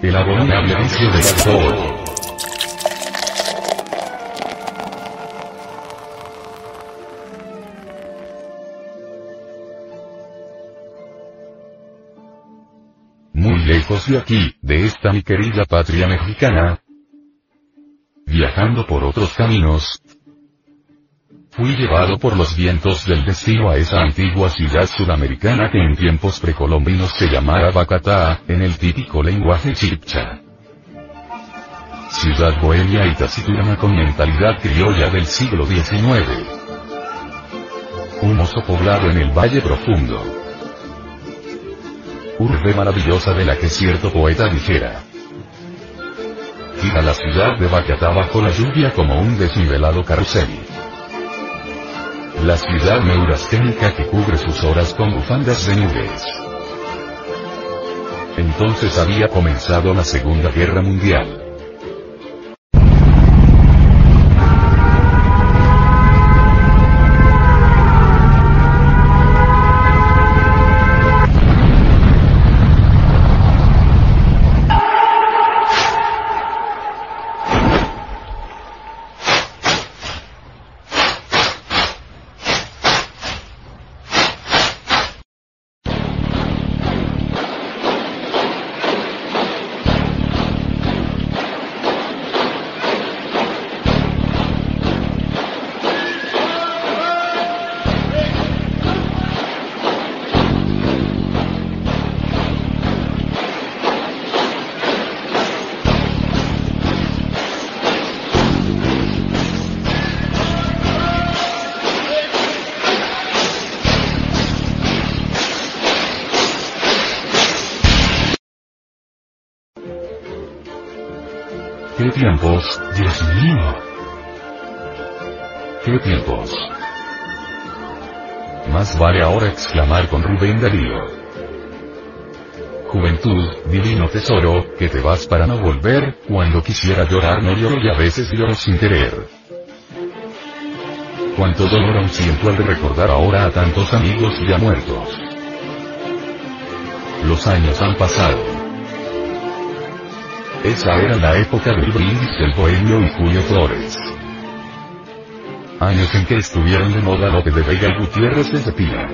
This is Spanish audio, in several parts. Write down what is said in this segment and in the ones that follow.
El abominable vicio del alcohol. Muy lejos de aquí, de esta mi querida patria mexicana, viajando por otros caminos, Fui llevado por los vientos del destino a esa antigua ciudad sudamericana que en tiempos precolombinos se llamaba Bacatá, en el típico lenguaje chipcha. Ciudad bohemia y taciturna con mentalidad criolla del siglo XIX. Un oso poblado en el Valle Profundo. Urbe maravillosa de la que cierto poeta dijera. Gira la ciudad de Bacatá bajo la lluvia como un desnivelado carrusel. La ciudad neurasténica que cubre sus horas con bufandas de nubes. Entonces había comenzado la Segunda Guerra Mundial. Tiempos, Dios mío? ¿Qué tiempos? Más vale ahora exclamar con Rubén Darío. Juventud, divino tesoro, que te vas para no volver, cuando quisiera llorar no lloro y a veces lloro sin querer. Cuánto dolor aún siento al recordar ahora a tantos amigos ya muertos. Los años han pasado. Esa era la época del brindis del bohemio y Julio Flores. Años en que estuvieron de moda Lope de Vega y Gutiérrez de Cepina.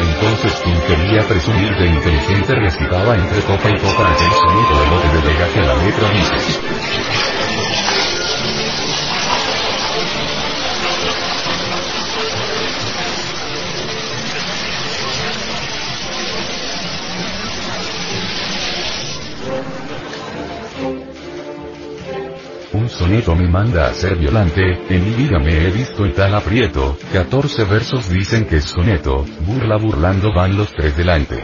Entonces quien quería presumir de inteligente recitaba entre copa y copa aquel sonido de Lope de Vega que la letra dice. Soneto me manda a ser violante, en mi vida me he visto en tal aprieto, 14 versos dicen que es soneto, burla burlando van los tres delante.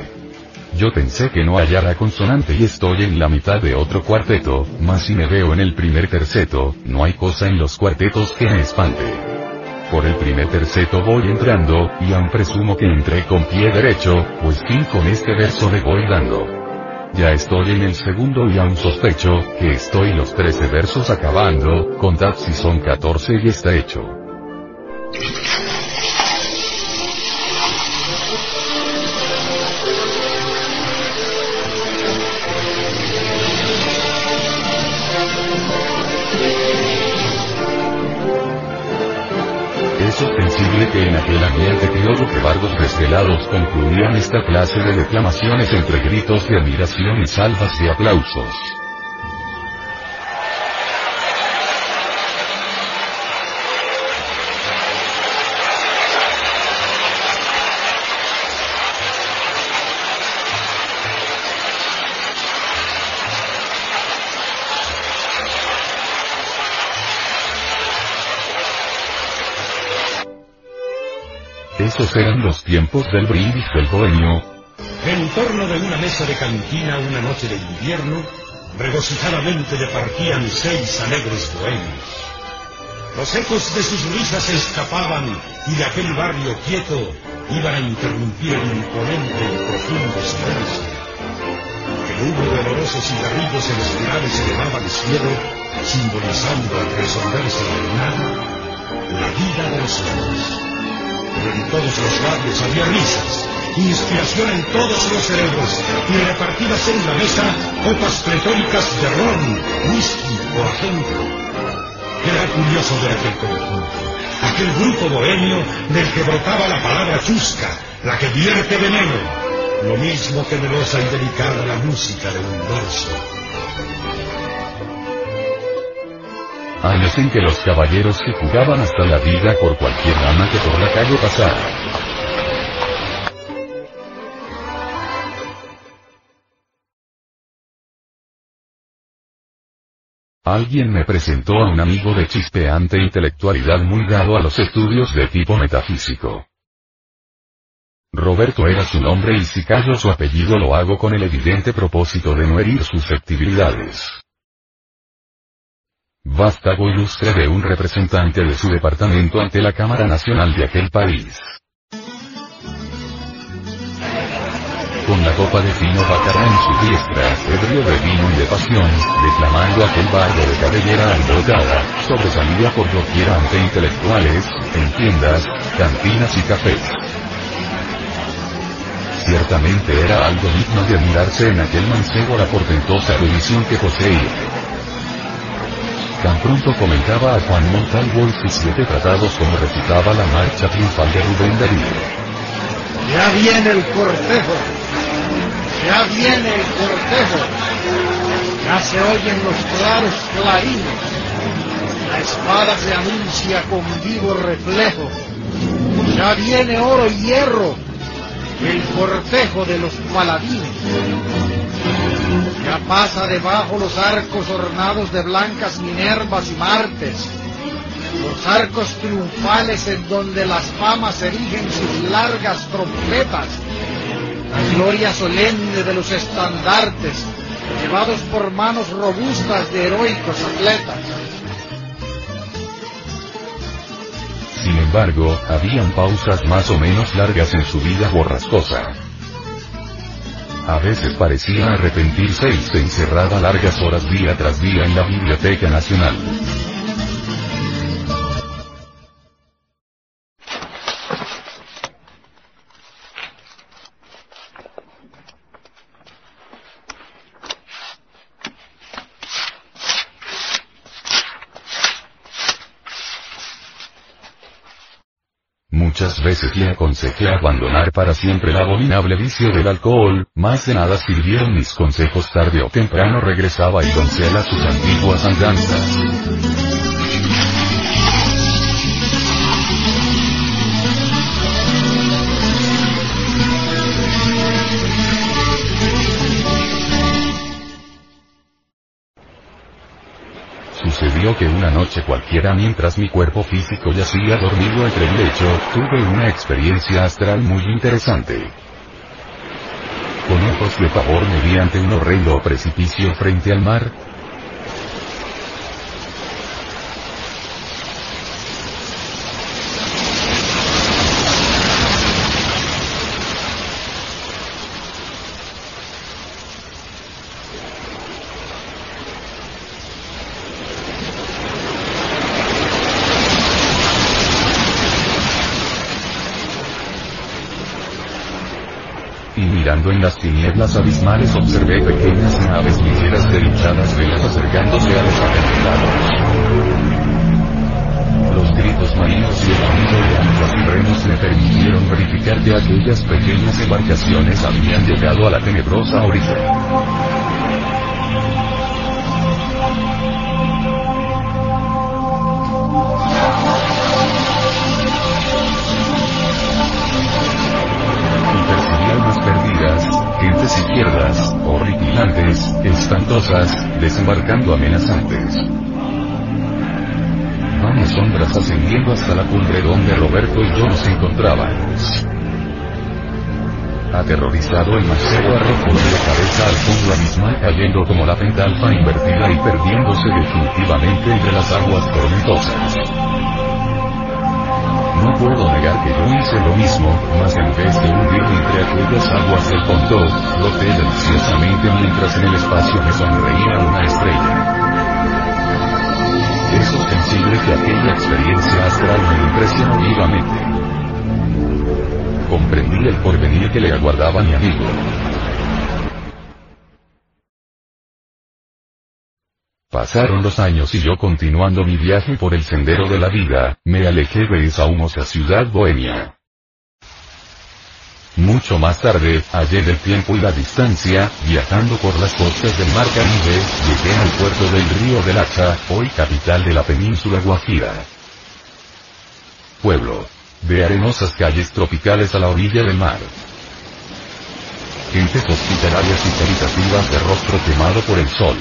Yo pensé que no hallara consonante y estoy en la mitad de otro cuarteto, mas si me veo en el primer terceto, no hay cosa en los cuartetos que me espante. Por el primer terceto voy entrando, y aún presumo que entré con pie derecho, pues fin con este verso le voy dando. Ya estoy en el segundo y aún sospecho, que estoy los 13 versos acabando, contad si son 14 y está hecho. Posible que en aquel ambiente criollo que bardos desvelados concluían esta clase de declamaciones entre gritos de admiración y salvas de aplausos? Esos eran los tiempos del brindis del bohemio. En torno de una mesa de cantina una noche de invierno, regocijadamente departían seis alegres bohemios. Los ecos de sus risas se escapaban y de aquel barrio quieto iban a interrumpir el imponente y profundo silencio. El humo de olorosos cigarrillos en espirales elevaba al cielo, simbolizando al resolverse del nada la vida de los hombres en todos los labios había risas, inspiración en todos los cerebros, y repartidas en la mesa copas pletóricas de ron, whisky o agente. Era curioso ver aquel conjunto, aquel grupo bohemio del que brotaba la palabra chusca, la que vierte veneno, lo mismo que melosa y delicada la música de un dorso. Años en que los caballeros se jugaban hasta la vida por cualquier dama que por la calle pasara. Alguien me presentó a un amigo de chispeante intelectualidad muy dado a los estudios de tipo metafísico. Roberto era su nombre y si callo su apellido lo hago con el evidente propósito de no herir susceptibilidades. Vástago ilustre de un representante de su departamento ante la Cámara Nacional de aquel país. Con la copa de fino bacará en su diestra, ebrio de vino y de pasión, declamando aquel barrio de cabellera alborotada, sobresalida por doquiera ante intelectuales, en tiendas, cantinas y cafés. Ciertamente era algo digno de admirarse en aquel mancebo la portentosa erudición que poseía. Tan pronto comentaba a Juan Montalvo y sus siete tratados como recitaba la marcha triunfal de Rubén Darío. Ya viene el cortejo, ya viene el cortejo, ya se oyen los claros clarines, la espada se anuncia con vivo reflejo, ya viene oro y hierro, el cortejo de los paladines. Ya pasa debajo los arcos ornados de blancas Minervas y Martes, los arcos triunfales en donde las famas erigen sus largas trompetas, la gloria solemne de los estandartes, llevados por manos robustas de heroicos atletas. Sin embargo, habían pausas más o menos largas en su vida borrascosa. A veces parecía arrepentirse y se encerraba largas horas día tras día en la Biblioteca Nacional. Muchas veces le aconsejé abandonar para siempre el abominable vicio del alcohol, más de nada sirvieron mis consejos tarde o temprano regresaba y doncel a sus antiguas andanzas. Que una noche cualquiera mientras mi cuerpo físico yacía dormido entre el lecho, tuve una experiencia astral muy interesante. Con ojos de pavor mediante un horrendo precipicio frente al mar, y mirando en las tinieblas abismales observé pequeñas naves ligeras de hinchadas velas acercándose a los acantilados. Los gritos marinos y el ruido de anclas indicar que aquellas pequeñas embarcaciones habían llegado a la tenebrosa orilla. Izquierdas, horripilantes, espantosas, desembarcando amenazantes. Vamos sombras ascendiendo hasta la cumbre donde Roberto y yo nos encontrábamos. Aterrorizado el macero arrojó la cabeza al fondo abismal cayendo como la pentalfa invertida y perdiéndose definitivamente entre las aguas tormentosas. No puedo negar que yo hice lo mismo, mas en vez de hundirme entre aquellas aguas del fondo, floté deliciosamente mientras en el espacio me sonreía una estrella. Es ostensible que aquella experiencia astral me impresionó vivamente. Comprendí el porvenir que le aguardaba mi amigo. Pasaron los años y yo continuando mi viaje por el sendero de la vida, me alejé de esa humosa ciudad bohemia. Mucho más tarde, hallé del tiempo y la distancia, viajando por las costas del mar Caribe, llegué al puerto del río del Hacha, hoy capital de la península Guajira. Pueblo. De arenosas calles tropicales a la orilla del mar. Gentes hospitalarias y caritativas de rostro quemado por el sol.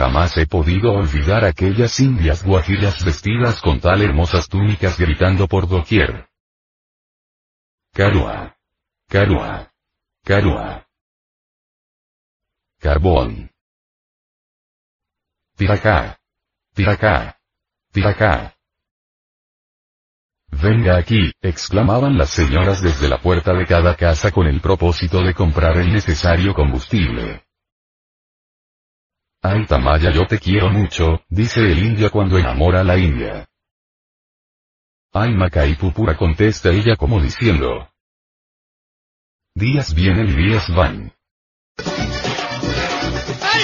Jamás he podido olvidar aquellas indias guajiras vestidas con tal hermosas túnicas gritando por doquier. Carua. Carua. Carua. Carbón. Tiracá. Tiracá. Tiracá. Venga aquí, exclamaban las señoras desde la puerta de cada casa con el propósito de comprar el necesario combustible. Ay Tamaya yo te quiero mucho, dice el indio cuando enamora a la india. Ay Macay Pupura contesta ella como diciendo. Días vienen y días van.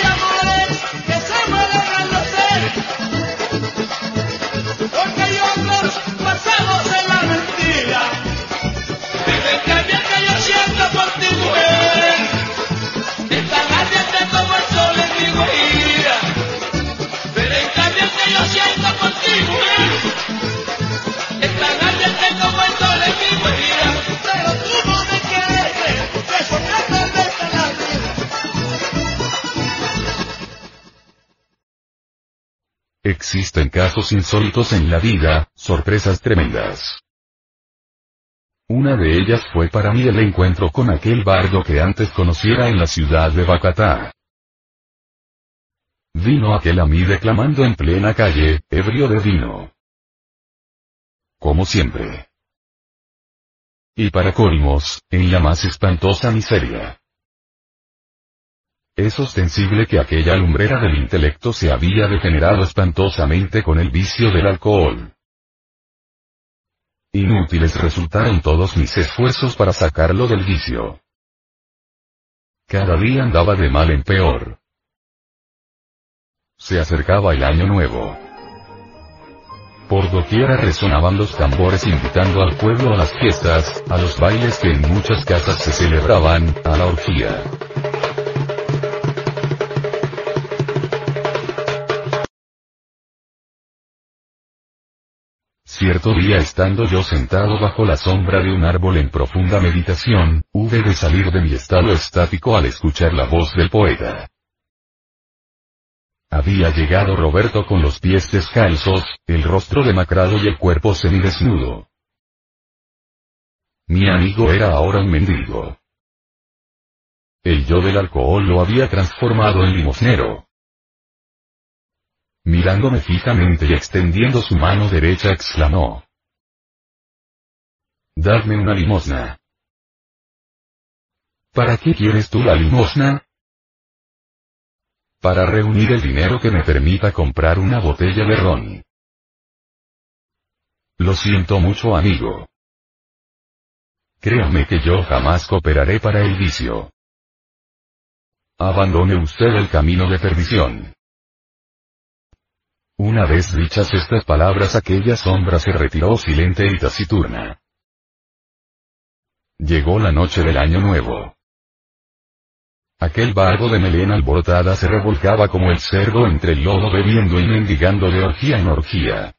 Amores, en la mentira. Existen casos insólitos en la vida, sorpresas tremendas. Una de ellas fue para mí el encuentro con aquel bardo que antes conociera en la ciudad de Bacatá. Vino aquel a mí declamando en plena calle, ebrio de vino. Como siempre. Y para colmos, en la más espantosa miseria. Es ostensible que aquella lumbrera del intelecto se había degenerado espantosamente con el vicio del alcohol. Inútiles resultaron todos mis esfuerzos para sacarlo del vicio. Cada día andaba de mal en peor. Se acercaba el año nuevo. Por doquiera resonaban los tambores invitando al pueblo a las fiestas, a los bailes que en muchas casas se celebraban, a la orgía. Cierto día estando yo sentado bajo la sombra de un árbol en profunda meditación, hube de salir de mi estado estático al escuchar la voz del poeta. Había llegado Roberto con los pies descalzos, el rostro demacrado y el cuerpo semidesnudo. Mi amigo era ahora un mendigo. El yo del alcohol lo había transformado en limosnero. Mirándome fijamente y extendiendo su mano derecha exclamó. Dadme una limosna. ¿Para qué quieres tú la limosna? Para reunir el dinero que me permita comprar una botella de ron. Lo siento mucho amigo. Créame que yo jamás cooperaré para el vicio. Abandone usted el camino de perdición. Una vez dichas estas palabras aquella sombra se retiró silente y taciturna. Llegó la noche del año nuevo. Aquel barco de melena alborotada se revolcaba como el cerdo entre el lodo bebiendo y mendigando de orgía en orgía.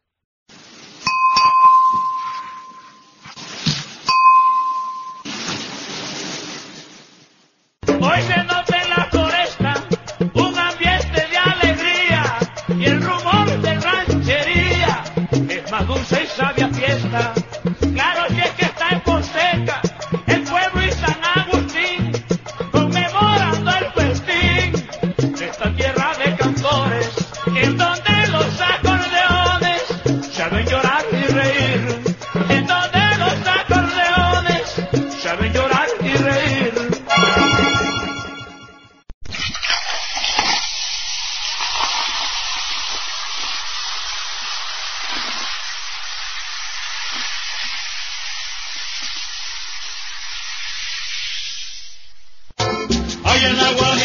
Hoy se nota en la floresta un ambiente de alegría y el rumor de ranchería es más dulce y sabia fiesta. Hay en la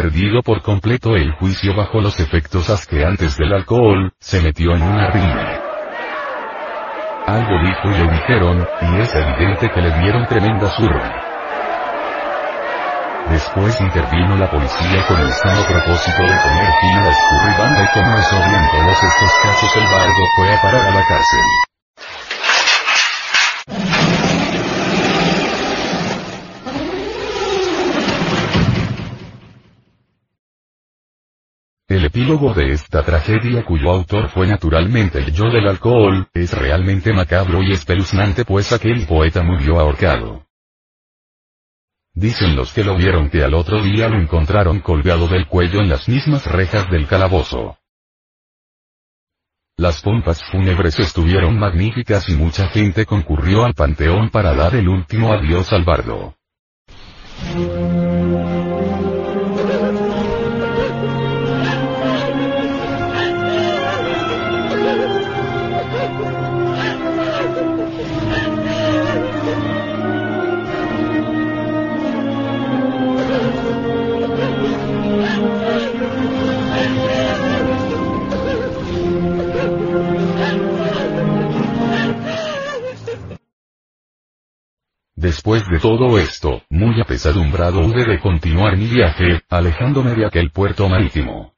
Perdido por completo el juicio bajo los efectos asqueantes del alcohol, se metió en una riña. Algo dijo y le dijeron, y es evidente que le dieron tremenda zurra. Después intervino la policía con el sano propósito de poner fin a la escurribanda y como es obvio en todos estos casos el bardo fue a parar a la cárcel. El epílogo de esta tragedia cuyo autor fue naturalmente el yo del alcohol, es realmente macabro y espeluznante pues aquel poeta murió ahorcado. Dicen los que lo vieron que al otro día lo encontraron colgado del cuello en las mismas rejas del calabozo. Las pompas fúnebres estuvieron magníficas y mucha gente concurrió al panteón para dar el último adiós al bardo. Después de todo esto, muy apesadumbrado hube de continuar mi viaje, alejándome de aquel puerto marítimo.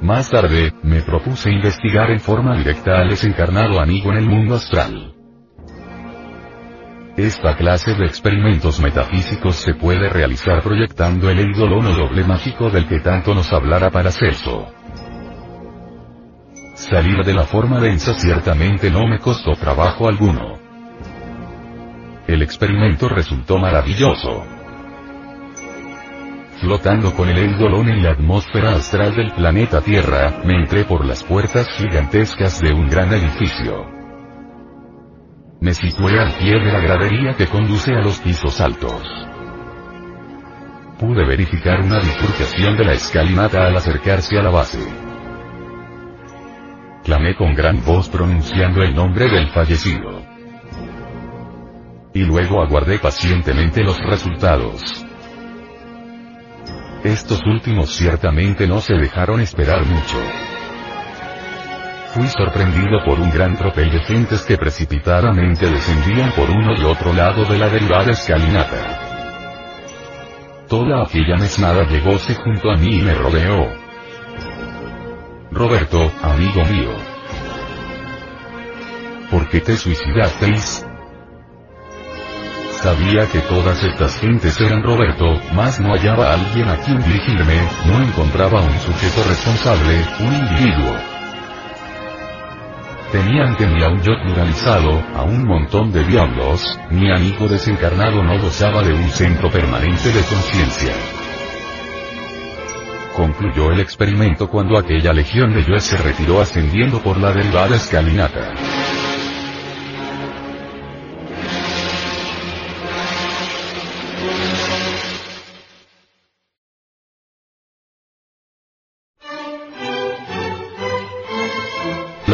Más tarde, me propuse investigar en forma directa al desencarnado amigo en el mundo astral. Esta clase de experimentos metafísicos se puede realizar proyectando el eidolon o doble mágico del que tanto nos hablara Paracelso. Salir de la forma densa ciertamente no me costó trabajo alguno. El experimento resultó maravilloso. Flotando con el eidolon en la atmósfera astral del planeta Tierra, me entré por las puertas gigantescas de un gran edificio. Me situé al pie de la gradería que conduce a los pisos altos. Pude verificar una bifurcación de la escalinata al acercarse a la base. Clamé con gran voz pronunciando el nombre del fallecido. Y luego aguardé pacientemente los resultados. Estos últimos ciertamente no se dejaron esperar mucho. Fui sorprendido por un gran tropel de gentes que precipitadamente descendían por uno y otro lado de la derivada escalinata. Toda aquella mesnada llegóse junto a mí y me rodeó. Roberto, amigo mío. ¿Por qué te suicidasteis? Sabía que todas estas gentes eran Roberto, mas no hallaba a alguien a quien dirigirme, no encontraba un sujeto responsable, un individuo. Tenía ante mí a un yo pluralizado, a un montón de diablos, mi amigo desencarnado no gozaba de un centro permanente de conciencia. Concluyó el experimento cuando aquella legión de yo se retiró ascendiendo por la derivada escalinata.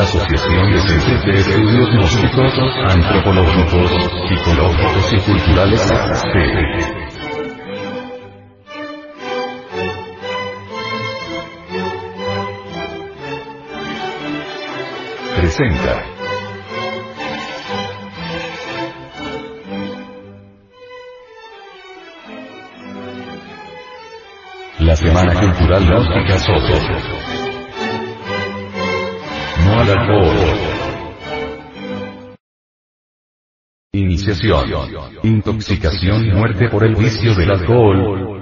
Asociación de Centros de Estudios Gnósticos, Antropológicos, Psicológicos y Culturales ASTE. presenta. La Semana Cultural Gnóstica Soto. Iniciación. Intoxicación y muerte por el vicio del alcohol.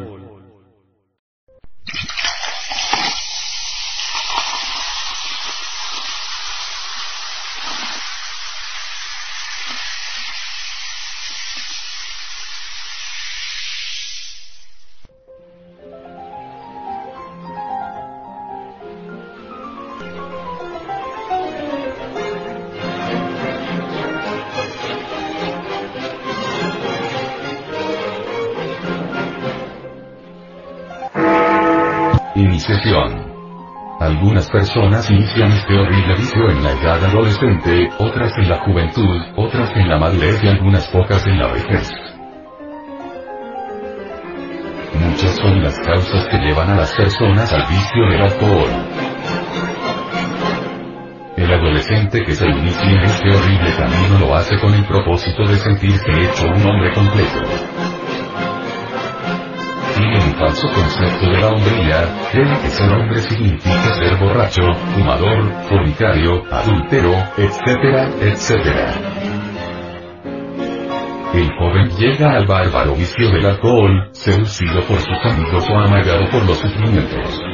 Algunas personas inician este horrible vicio en la edad adolescente, otras en la juventud, otras en la madurez y algunas pocas en la vejez. Muchas son las causas que llevan a las personas al vicio del alcohol. El adolescente que se inicia en este horrible camino lo hace con el propósito de sentirse hecho un hombre completo un falso concepto de la hombría, creen que ser hombre significa ser borracho, fumador, fornicario, adúltero, etcétera, etcétera. El joven llega al bárbaro vicio del alcohol, seducido por sus amigos o amagado por los sufrimientos.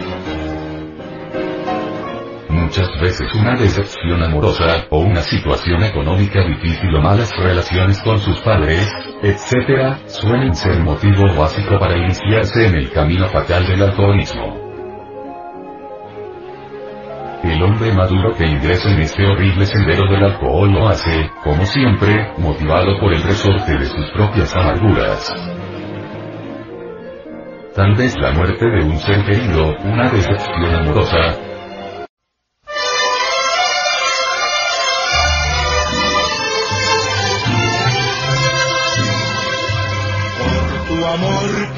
Muchas veces una decepción amorosa, o una situación económica difícil o malas relaciones con sus padres, etc., suelen ser motivo básico para iniciarse en el camino fatal del alcoholismo. El hombre maduro que ingresa en este horrible sendero del alcohol lo hace, como siempre, motivado por el resorte de sus propias amarguras. Tal vez la muerte de un ser querido, una decepción amorosa,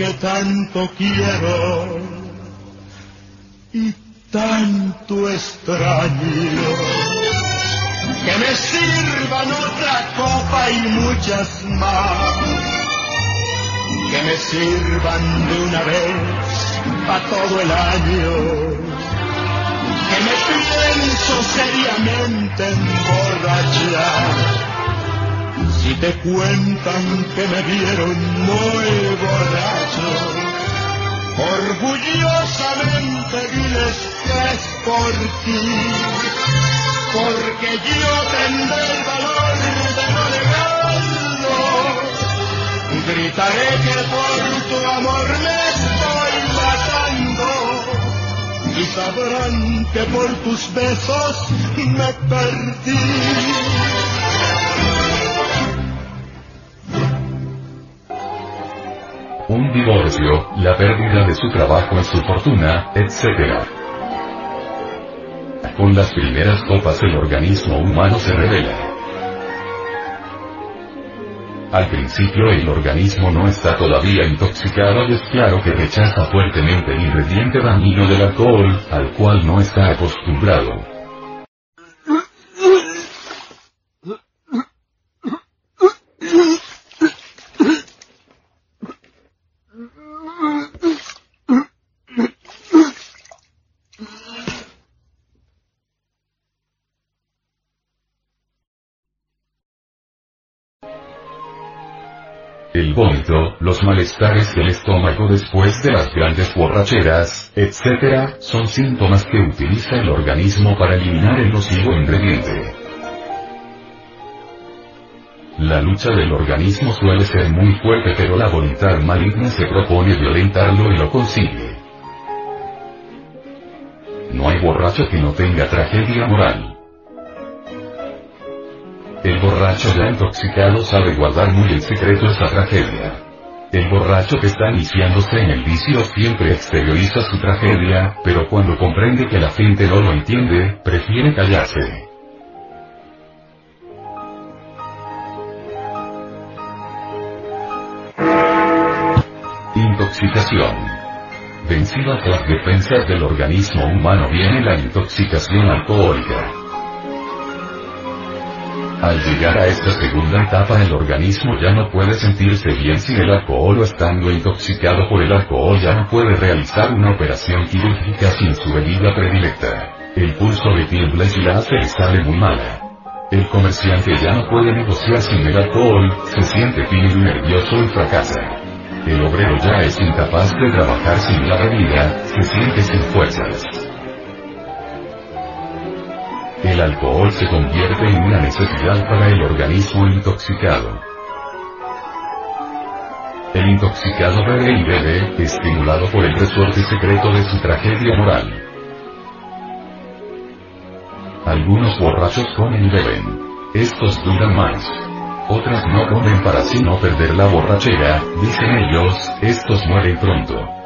que tanto quiero y tanto extraño. Que me sirvan otra copa y muchas más. Que me sirvan de una vez para todo el año. Que me pienso seriamente emborrachar si te cuentan que me vieron muy borracho, orgullosamente diles que es por ti, porque yo tendré el valor de no negarlo. Gritaré que por tu amor me estoy matando y sabrán que por tus besos me perdí. Divorcio, la pérdida de su trabajo y su fortuna, etc. Con las primeras copas el organismo humano se revela. Al principio el organismo no está todavía intoxicado y es claro que rechaza fuertemente el ingrediente dañino del alcohol, al cual no está acostumbrado. El vómito, los malestares del estómago después de las grandes borracheras, etc., son síntomas que utiliza el organismo para eliminar el nocivo ingrediente. La lucha del organismo suele ser muy fuerte pero la voluntad maligna se propone violentarlo y lo consigue. No hay borracho que no tenga tragedia moral. El borracho ya intoxicado sabe guardar muy en secreto esta tragedia. El borracho que está iniciándose en el vicio siempre exterioriza su tragedia, pero cuando comprende que la gente no lo entiende, prefiere callarse. Intoxicación. Vencida las defensas del organismo humano viene la intoxicación alcohólica. Al llegar a esta segunda etapa el organismo ya no puede sentirse bien sin el alcohol o estando intoxicado por el alcohol ya no puede realizar una operación quirúrgica sin su bebida predilecta. El pulso le tiembla y la hace sale muy mala. El comerciante ya no puede negociar sin el alcohol, se siente tímido y nervioso y fracasa. El obrero ya es incapaz de trabajar sin la bebida, se siente sin fuerzas. El alcohol se convierte en una necesidad para el organismo intoxicado. El intoxicado bebe y bebe, estimulado por el resorte secreto de su tragedia moral. Algunos borrachos comen y beben. Estos duran más. Otras no comen para así no perder la borrachera, dicen ellos, estos mueren pronto.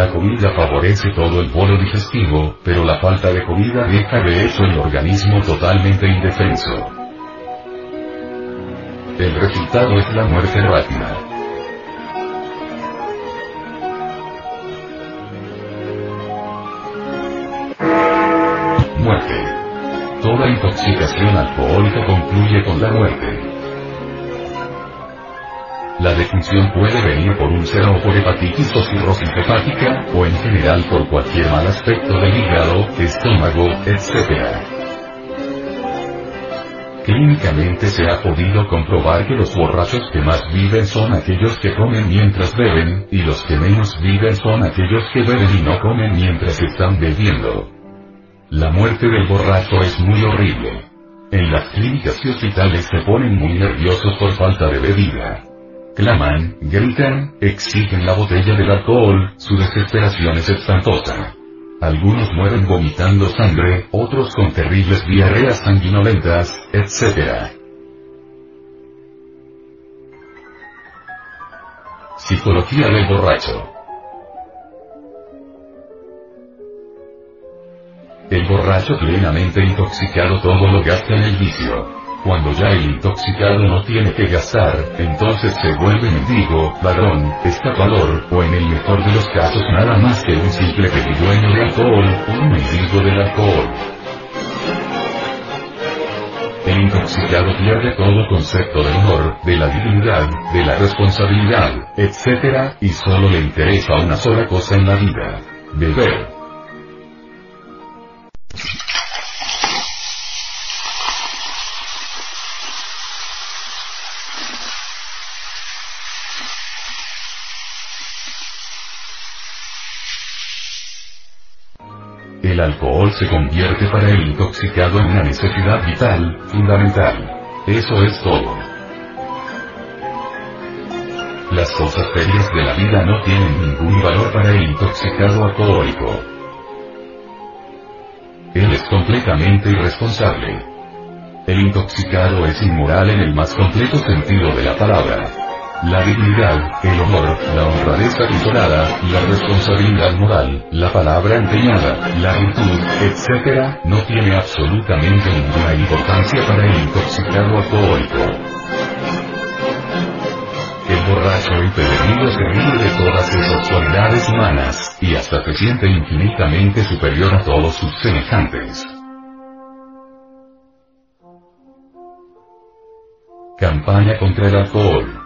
La comida favorece todo el bolo digestivo, pero la falta de comida deja de hecho el organismo totalmente indefenso. El resultado es la muerte rápida. Muerte. Toda intoxicación alcohólica concluye con la muerte. La defunción puede venir por úlcera o por hepatitis o cirrosis hepática, o en general por cualquier mal aspecto del hígado, estómago, etc. Clínicamente se ha podido comprobar que los borrachos que más viven son aquellos que comen mientras beben, y los que menos viven son aquellos que beben y no comen mientras están bebiendo. La muerte del borracho es muy horrible. En las clínicas y hospitales se ponen muy nerviosos por falta de bebida. Claman, gritan, exigen la botella del alcohol, su desesperación es espantosa. Algunos mueren vomitando sangre, otros con terribles diarreas sanguinolentas, etc. Psicología del borracho. El borracho plenamente intoxicado todo lo gasta en el vicio. Cuando ya el intoxicado no tiene que gastar, entonces se vuelve mendigo, ladrón, estafador, o en el mejor de los casos nada más que un simple pedigüeño de alcohol, un mendigo del alcohol. El intoxicado pierde todo concepto del honor, de la dignidad, de la responsabilidad, etc., y solo le interesa una sola cosa en la vida. Beber. El alcohol se convierte para el intoxicado en una necesidad vital, fundamental. Eso es todo. Las cosas serias de la vida no tienen ningún valor para el intoxicado alcohólico. Él es completamente irresponsable. El intoxicado es inmoral en el más completo sentido de la palabra. La dignidad, el honor, la honradez atesorada, la responsabilidad moral, la palabra empeñada, la virtud, etc., no tiene absolutamente ninguna importancia para el intoxicado alcohólico. El borracho empedernido se ríe de todas esas cualidades humanas, y hasta se siente infinitamente superior a todos sus semejantes. Campaña contra el alcohol.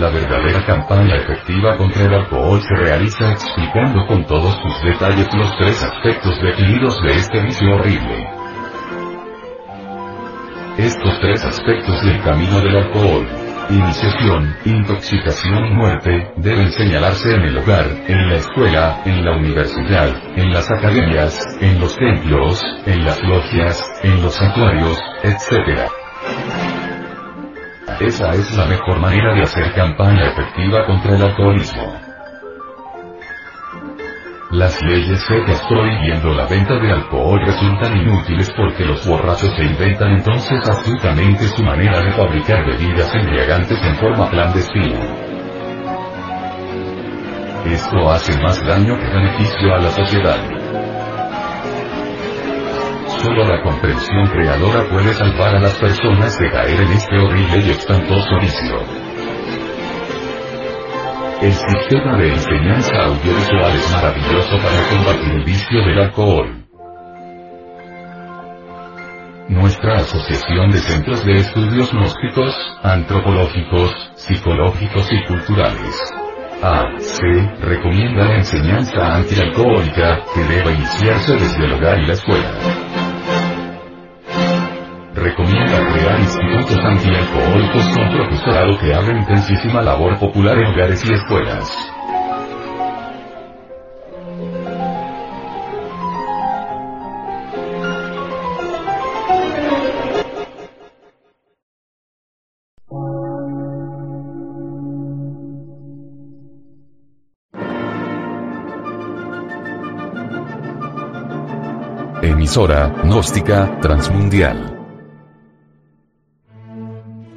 La verdadera campaña efectiva contra el alcohol se realiza explicando con todos sus detalles los tres aspectos definidos de este vicio horrible. Estos tres aspectos del camino del alcohol, iniciación, intoxicación y muerte, deben señalarse en el hogar, en la escuela, en la universidad, en las academias, en los templos, en las logias, en los santuarios, etc. Esa es la mejor manera de hacer campaña efectiva contra el alcoholismo. Las leyes secas prohibiendo la venta de alcohol resultan inútiles porque los borrachos se inventan entonces astutamente su manera de fabricar bebidas embriagantes en forma clandestina. Esto hace más daño que beneficio a la sociedad. Solo la comprensión creadora puede salvar a las personas de caer en este horrible y espantoso vicio. El sistema de enseñanza audiovisual es maravilloso para combatir el vicio del alcohol. Nuestra Asociación de Centros de Estudios Gnósticos, Antropológicos, Psicológicos y Culturales. AC, recomienda la enseñanza antialcohólica, que debe iniciarse desde el hogar y la escuela. Recomienda crear institutos antialcohólicos con profesorado que haga intensísima labor popular en hogares y escuelas. Emisora, gnóstica, transmundial.